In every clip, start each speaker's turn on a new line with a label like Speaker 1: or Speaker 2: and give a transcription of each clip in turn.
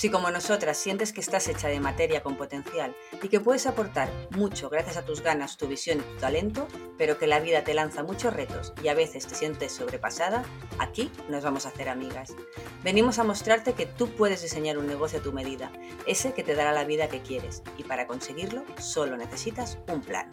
Speaker 1: Si como nosotras sientes que estás hecha de materia con potencial y que puedes aportar mucho gracias a tus ganas, tu visión y tu talento, pero que la vida te lanza muchos retos y a veces te sientes sobrepasada, aquí nos vamos a hacer amigas. Venimos a mostrarte que tú puedes diseñar un negocio a tu medida, ese que te dará la vida que quieres, y para conseguirlo solo necesitas un plan.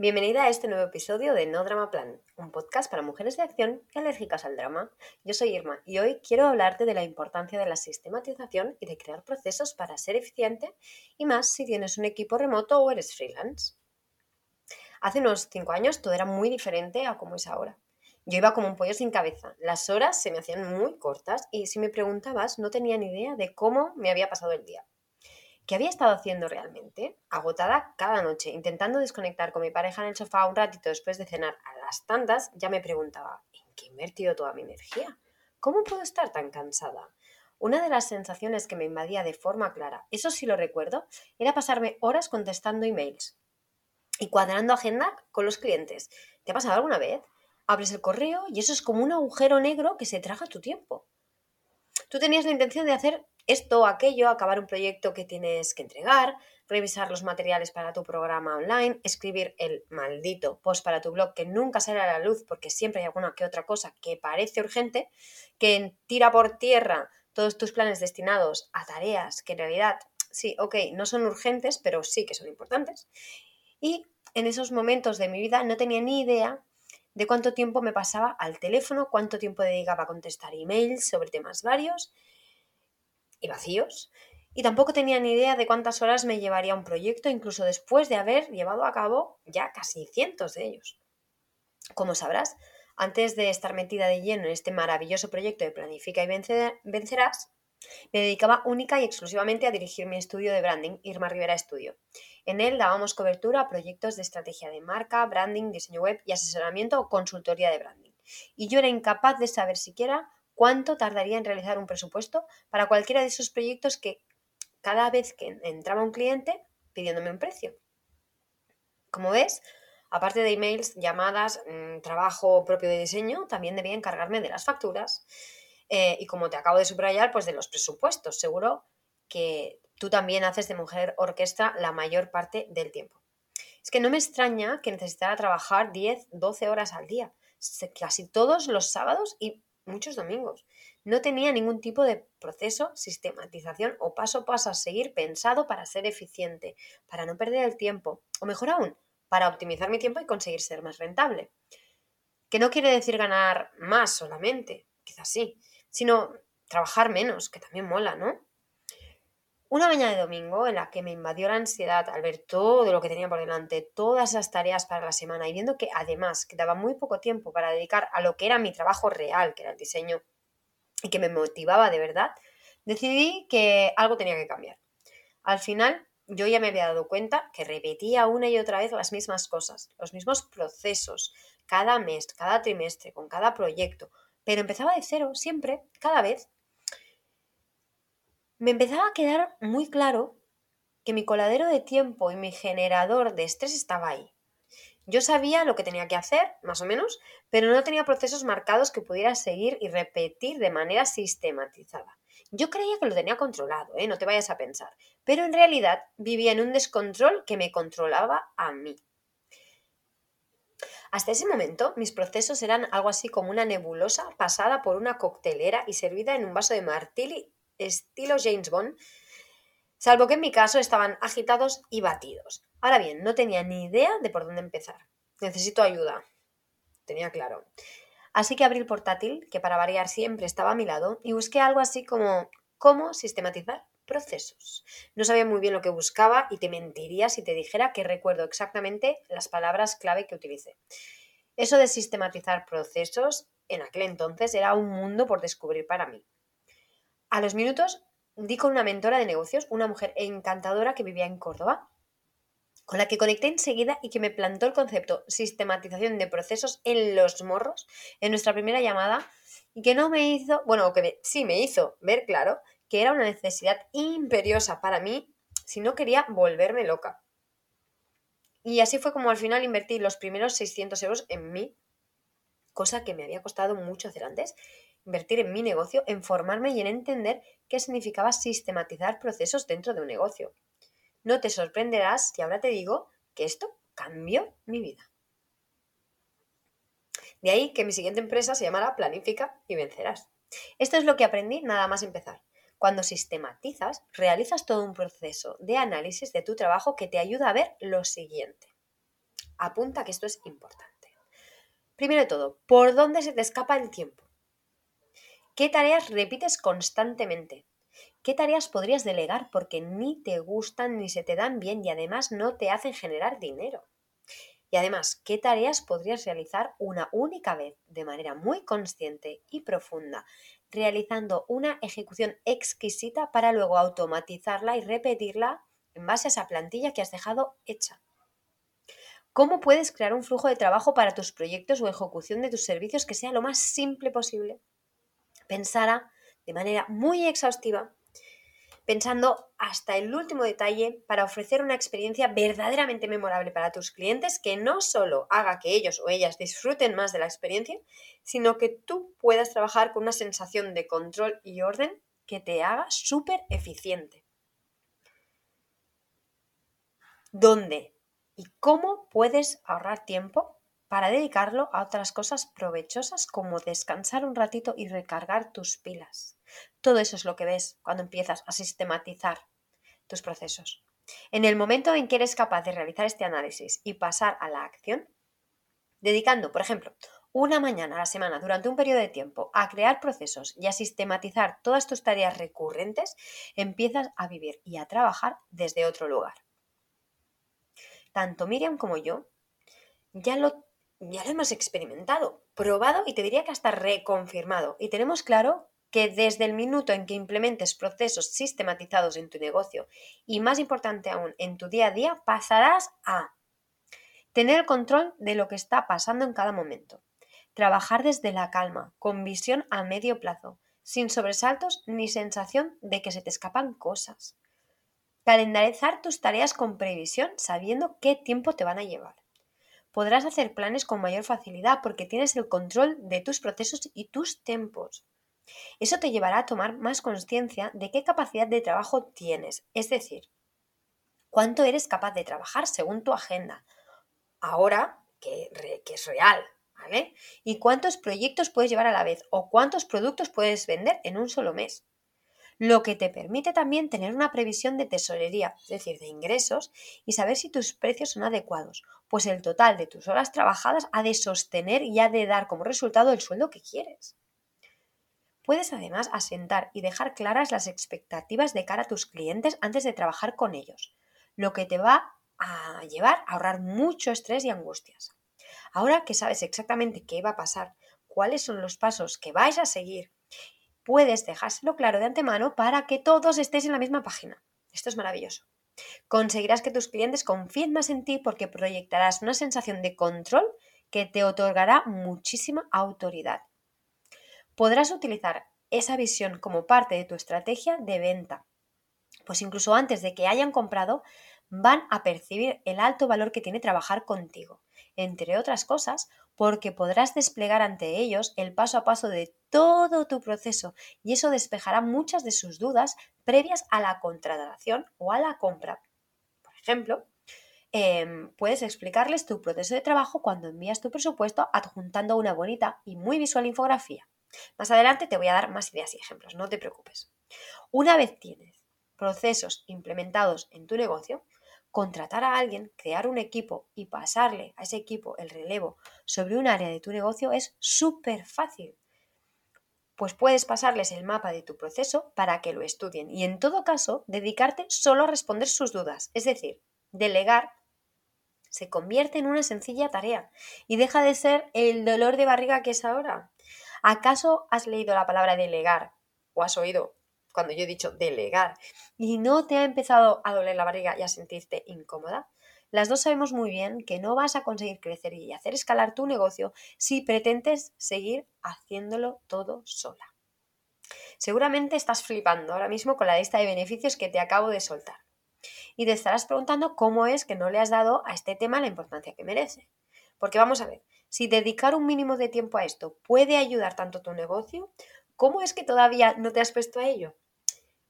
Speaker 2: Bienvenida a este nuevo episodio de No Drama Plan, un podcast para mujeres de acción y alérgicas al drama. Yo soy Irma y hoy quiero hablarte de la importancia de la sistematización y de crear procesos para ser eficiente y más si tienes un equipo remoto o eres freelance. Hace unos 5 años todo era muy diferente a como es ahora. Yo iba como un pollo sin cabeza, las horas se me hacían muy cortas y si me preguntabas no tenía ni idea de cómo me había pasado el día. ¿Qué había estado haciendo realmente? Agotada cada noche, intentando desconectar con mi pareja en el sofá un ratito después de cenar a las tantas, ya me preguntaba, ¿en qué he invertido toda mi energía? ¿Cómo puedo estar tan cansada? Una de las sensaciones que me invadía de forma clara, eso sí lo recuerdo, era pasarme horas contestando emails y cuadrando agenda con los clientes. ¿Te ha pasado alguna vez? Abres el correo y eso es como un agujero negro que se traga tu tiempo. Tú tenías la intención de hacer esto aquello, acabar un proyecto que tienes que entregar, revisar los materiales para tu programa online, escribir el maldito post para tu blog que nunca sale a la luz porque siempre hay alguna que otra cosa que parece urgente, que tira por tierra todos tus planes destinados a tareas que en realidad, sí, ok, no son urgentes, pero sí que son importantes. Y en esos momentos de mi vida no tenía ni idea de cuánto tiempo me pasaba al teléfono, cuánto tiempo dedicaba a contestar emails sobre temas varios y vacíos, y tampoco tenía ni idea de cuántas horas me llevaría un proyecto, incluso después de haber llevado a cabo ya casi cientos de ellos. Como sabrás, antes de estar metida de lleno en este maravilloso proyecto de Planifica y Vencerás, me dedicaba única y exclusivamente a dirigir mi estudio de branding, Irma Rivera Estudio. En él dábamos cobertura a proyectos de estrategia de marca, branding, diseño web y asesoramiento o consultoría de branding. Y yo era incapaz de saber siquiera cuánto tardaría en realizar un presupuesto para cualquiera de esos proyectos que cada vez que entraba un cliente pidiéndome un precio. Como ves, aparte de emails, llamadas, mm, trabajo propio de diseño, también debía encargarme de las facturas eh, y como te acabo de subrayar, pues de los presupuestos. Seguro que tú también haces de mujer orquesta la mayor parte del tiempo. Es que no me extraña que necesitara trabajar 10, 12 horas al día, casi todos los sábados y muchos domingos. No tenía ningún tipo de proceso, sistematización o paso a paso a seguir pensado para ser eficiente, para no perder el tiempo, o mejor aún, para optimizar mi tiempo y conseguir ser más rentable. Que no quiere decir ganar más solamente, quizás sí, sino trabajar menos, que también mola, ¿no? Una mañana de domingo en la que me invadió la ansiedad al ver todo lo que tenía por delante, todas esas tareas para la semana y viendo que además quedaba muy poco tiempo para dedicar a lo que era mi trabajo real, que era el diseño, y que me motivaba de verdad, decidí que algo tenía que cambiar. Al final, yo ya me había dado cuenta que repetía una y otra vez las mismas cosas, los mismos procesos, cada mes, cada trimestre, con cada proyecto, pero empezaba de cero, siempre, cada vez, me empezaba a quedar muy claro que mi coladero de tiempo y mi generador de estrés estaba ahí. Yo sabía lo que tenía que hacer, más o menos, pero no tenía procesos marcados que pudiera seguir y repetir de manera sistematizada. Yo creía que lo tenía controlado, ¿eh? no te vayas a pensar, pero en realidad vivía en un descontrol que me controlaba a mí. Hasta ese momento, mis procesos eran algo así como una nebulosa pasada por una coctelera y servida en un vaso de martini estilo James Bond, Salvo que en mi caso estaban agitados y batidos. Ahora bien, no tenía ni idea de por dónde empezar. Necesito ayuda. Tenía claro. Así que abrí el portátil, que para variar siempre estaba a mi lado, y busqué algo así como cómo sistematizar procesos. No sabía muy bien lo que buscaba y te mentiría si te dijera que recuerdo exactamente las palabras clave que utilicé. Eso de sistematizar procesos en aquel entonces era un mundo por descubrir para mí. A los minutos di con una mentora de negocios, una mujer encantadora que vivía en Córdoba, con la que conecté enseguida y que me plantó el concepto sistematización de procesos en los morros en nuestra primera llamada y que no me hizo, bueno, que sí me hizo ver claro que era una necesidad imperiosa para mí si no quería volverme loca. Y así fue como al final invertí los primeros 600 euros en mí, cosa que me había costado mucho hacer antes, invertir en mi negocio, en formarme y en entender qué significaba sistematizar procesos dentro de un negocio. No te sorprenderás si ahora te digo que esto cambió mi vida. De ahí que mi siguiente empresa se llamara Planifica y Vencerás. Esto es lo que aprendí nada más empezar. Cuando sistematizas, realizas todo un proceso de análisis de tu trabajo que te ayuda a ver lo siguiente. Apunta que esto es importante. Primero de todo, ¿por dónde se te escapa el tiempo? ¿Qué tareas repites constantemente? ¿Qué tareas podrías delegar porque ni te gustan ni se te dan bien y además no te hacen generar dinero? Y además, ¿qué tareas podrías realizar una única vez de manera muy consciente y profunda, realizando una ejecución exquisita para luego automatizarla y repetirla en base a esa plantilla que has dejado hecha? ¿Cómo puedes crear un flujo de trabajo para tus proyectos o ejecución de tus servicios que sea lo más simple posible? Pensara de manera muy exhaustiva, pensando hasta el último detalle para ofrecer una experiencia verdaderamente memorable para tus clientes que no solo haga que ellos o ellas disfruten más de la experiencia, sino que tú puedas trabajar con una sensación de control y orden que te haga súper eficiente. ¿Dónde y cómo puedes ahorrar tiempo para dedicarlo a otras cosas provechosas como descansar un ratito y recargar tus pilas. Todo eso es lo que ves cuando empiezas a sistematizar tus procesos. En el momento en que eres capaz de realizar este análisis y pasar a la acción, dedicando, por ejemplo, una mañana a la semana durante un periodo de tiempo a crear procesos y a sistematizar todas tus tareas recurrentes, empiezas a vivir y a trabajar desde otro lugar. Tanto Miriam como yo ya lo ya lo hemos experimentado, probado y te diría que hasta reconfirmado. Y tenemos claro que desde el minuto en que implementes procesos sistematizados en tu negocio y más importante aún en tu día a día, pasarás a tener el control de lo que está pasando en cada momento, trabajar desde la calma, con visión a medio plazo, sin sobresaltos ni sensación de que se te escapan cosas, calendarizar tus tareas con previsión sabiendo qué tiempo te van a llevar podrás hacer planes con mayor facilidad porque tienes el control de tus procesos y tus tiempos. Eso te llevará a tomar más conciencia de qué capacidad de trabajo tienes, es decir, cuánto eres capaz de trabajar según tu agenda, ahora que, que es real, ¿vale? Y cuántos proyectos puedes llevar a la vez o cuántos productos puedes vender en un solo mes lo que te permite también tener una previsión de tesorería, es decir, de ingresos, y saber si tus precios son adecuados, pues el total de tus horas trabajadas ha de sostener y ha de dar como resultado el sueldo que quieres. Puedes además asentar y dejar claras las expectativas de cara a tus clientes antes de trabajar con ellos, lo que te va a llevar a ahorrar mucho estrés y angustias. Ahora que sabes exactamente qué va a pasar, cuáles son los pasos que vais a seguir puedes dejárselo claro de antemano para que todos estéis en la misma página. Esto es maravilloso. Conseguirás que tus clientes confíen más en ti porque proyectarás una sensación de control que te otorgará muchísima autoridad. Podrás utilizar esa visión como parte de tu estrategia de venta, pues incluso antes de que hayan comprado, van a percibir el alto valor que tiene trabajar contigo, entre otras cosas, porque podrás desplegar ante ellos el paso a paso de todo tu proceso y eso despejará muchas de sus dudas previas a la contratación o a la compra. Por ejemplo, em, puedes explicarles tu proceso de trabajo cuando envías tu presupuesto adjuntando una bonita y muy visual infografía. Más adelante te voy a dar más ideas y ejemplos, no te preocupes. Una vez tienes procesos implementados en tu negocio, contratar a alguien, crear un equipo y pasarle a ese equipo el relevo sobre un área de tu negocio es súper fácil. Pues puedes pasarles el mapa de tu proceso para que lo estudien y en todo caso dedicarte solo a responder sus dudas. Es decir, delegar se convierte en una sencilla tarea y deja de ser el dolor de barriga que es ahora. ¿Acaso has leído la palabra delegar o has oído cuando yo he dicho delegar y no te ha empezado a doler la barriga y a sentirte incómoda? Las dos sabemos muy bien que no vas a conseguir crecer y hacer escalar tu negocio si pretendes seguir haciéndolo todo sola. Seguramente estás flipando ahora mismo con la lista de beneficios que te acabo de soltar y te estarás preguntando cómo es que no le has dado a este tema la importancia que merece. Porque vamos a ver, si dedicar un mínimo de tiempo a esto puede ayudar tanto a tu negocio, ¿cómo es que todavía no te has puesto a ello?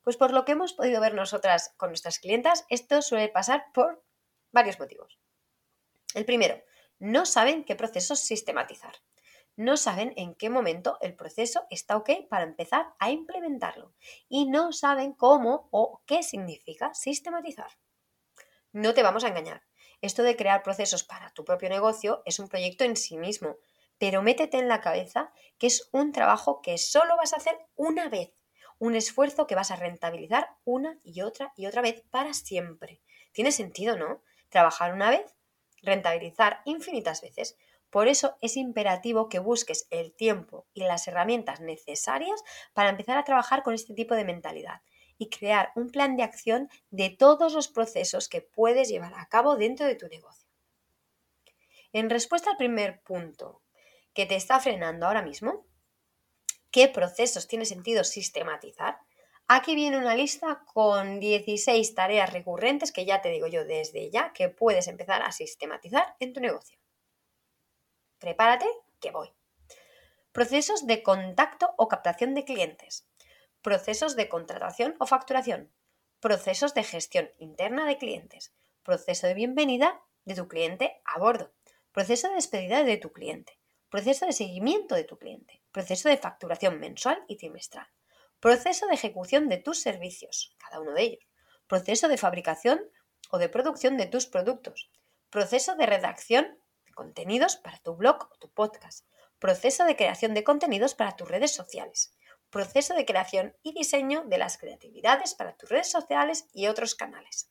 Speaker 2: Pues por lo que hemos podido ver nosotras con nuestras clientas, esto suele pasar por varios motivos. El primero, no saben qué procesos sistematizar no saben en qué momento el proceso está ok para empezar a implementarlo y no saben cómo o qué significa sistematizar. No te vamos a engañar. Esto de crear procesos para tu propio negocio es un proyecto en sí mismo, pero métete en la cabeza que es un trabajo que solo vas a hacer una vez, un esfuerzo que vas a rentabilizar una y otra y otra vez para siempre. Tiene sentido, ¿no? Trabajar una vez, rentabilizar infinitas veces. Por eso es imperativo que busques el tiempo y las herramientas necesarias para empezar a trabajar con este tipo de mentalidad y crear un plan de acción de todos los procesos que puedes llevar a cabo dentro de tu negocio. En respuesta al primer punto que te está frenando ahora mismo, ¿qué procesos tiene sentido sistematizar? Aquí viene una lista con 16 tareas recurrentes que ya te digo yo desde ya que puedes empezar a sistematizar en tu negocio. Prepárate, que voy. Procesos de contacto o captación de clientes. Procesos de contratación o facturación. Procesos de gestión interna de clientes. Proceso de bienvenida de tu cliente a bordo. Proceso de despedida de tu cliente. Proceso de seguimiento de tu cliente. Proceso de facturación mensual y trimestral. Proceso de ejecución de tus servicios, cada uno de ellos. Proceso de fabricación o de producción de tus productos. Proceso de redacción contenidos para tu blog o tu podcast, proceso de creación de contenidos para tus redes sociales, proceso de creación y diseño de las creatividades para tus redes sociales y otros canales,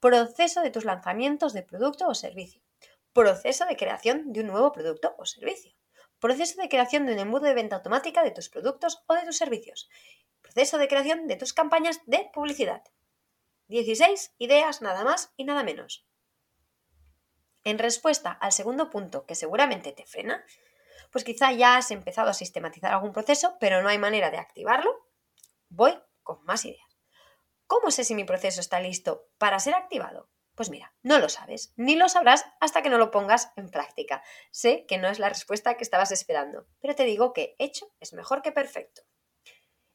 Speaker 2: proceso de tus lanzamientos de producto o servicio, proceso de creación de un nuevo producto o servicio, proceso de creación de un embudo de venta automática de tus productos o de tus servicios, proceso de creación de tus campañas de publicidad. 16 ideas nada más y nada menos. En respuesta al segundo punto que seguramente te frena, pues quizá ya has empezado a sistematizar algún proceso, pero no hay manera de activarlo, voy con más ideas. ¿Cómo sé si mi proceso está listo para ser activado? Pues mira, no lo sabes, ni lo sabrás hasta que no lo pongas en práctica. Sé que no es la respuesta que estabas esperando, pero te digo que hecho es mejor que perfecto.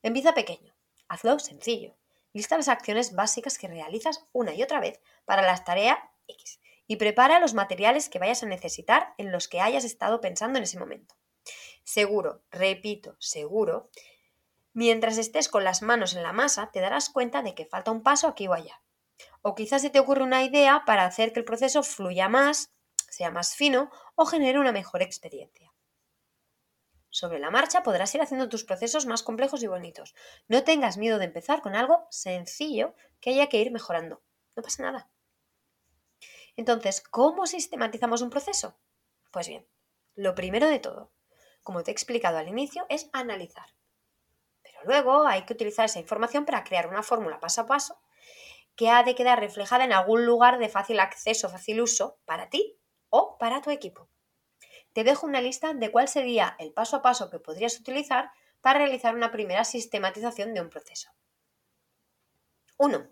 Speaker 2: Empieza pequeño, hazlo sencillo. Lista las acciones básicas que realizas una y otra vez para las tareas X y prepara los materiales que vayas a necesitar en los que hayas estado pensando en ese momento. Seguro, repito, seguro, mientras estés con las manos en la masa te darás cuenta de que falta un paso aquí o allá. O quizás se te ocurre una idea para hacer que el proceso fluya más, sea más fino o genere una mejor experiencia. Sobre la marcha podrás ir haciendo tus procesos más complejos y bonitos. No tengas miedo de empezar con algo sencillo que haya que ir mejorando. No pasa nada. Entonces, ¿cómo sistematizamos un proceso? Pues bien, lo primero de todo, como te he explicado al inicio, es analizar. Pero luego hay que utilizar esa información para crear una fórmula paso a paso que ha de quedar reflejada en algún lugar de fácil acceso, fácil uso para ti o para tu equipo. Te dejo una lista de cuál sería el paso a paso que podrías utilizar para realizar una primera sistematización de un proceso. 1.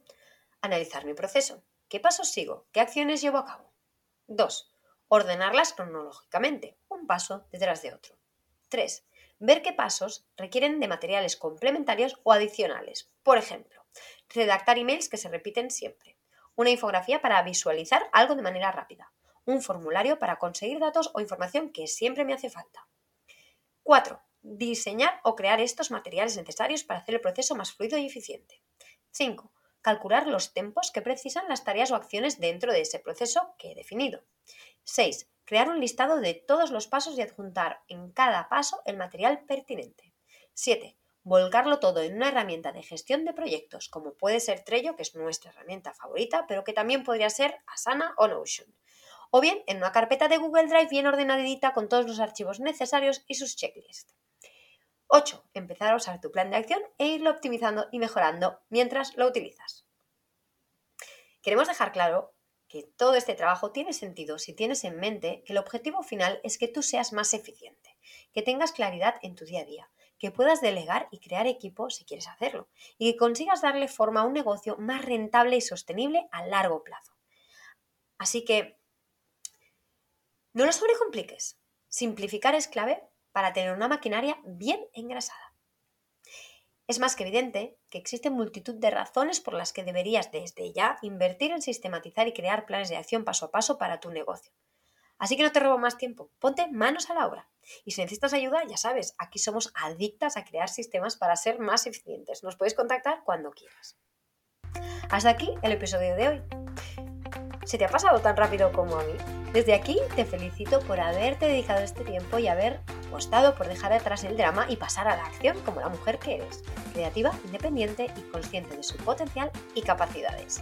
Speaker 2: Analizar mi proceso. ¿Qué pasos sigo? ¿Qué acciones llevo a cabo? 2. Ordenarlas cronológicamente, un paso detrás de otro. 3. Ver qué pasos requieren de materiales complementarios o adicionales. Por ejemplo, redactar emails que se repiten siempre. Una infografía para visualizar algo de manera rápida. Un formulario para conseguir datos o información que siempre me hace falta. 4. Diseñar o crear estos materiales necesarios para hacer el proceso más fluido y eficiente. 5 calcular los tiempos que precisan las tareas o acciones dentro de ese proceso que he definido. 6. Crear un listado de todos los pasos y adjuntar en cada paso el material pertinente. 7. Volcarlo todo en una herramienta de gestión de proyectos, como puede ser Trello, que es nuestra herramienta favorita, pero que también podría ser Asana o Notion. O bien en una carpeta de Google Drive bien ordenadita con todos los archivos necesarios y sus checklists. 8. Empezar a usar tu plan de acción e irlo optimizando y mejorando mientras lo utilizas. Queremos dejar claro que todo este trabajo tiene sentido si tienes en mente que el objetivo final es que tú seas más eficiente, que tengas claridad en tu día a día, que puedas delegar y crear equipo si quieres hacerlo, y que consigas darle forma a un negocio más rentable y sostenible a largo plazo. Así que, no lo sobrecompliques. Simplificar es clave para tener una maquinaria bien engrasada. Es más que evidente que existen multitud de razones por las que deberías desde ya invertir en sistematizar y crear planes de acción paso a paso para tu negocio. Así que no te robo más tiempo, ponte manos a la obra. Y si necesitas ayuda, ya sabes, aquí somos adictas a crear sistemas para ser más eficientes. Nos puedes contactar cuando quieras. Hasta aquí el episodio de hoy. ¿Se te ha pasado tan rápido como a mí? Desde aquí te felicito por haberte dedicado este tiempo y haber apostado por dejar atrás el drama y pasar a la acción como la mujer que eres, creativa, independiente y consciente de su potencial y capacidades.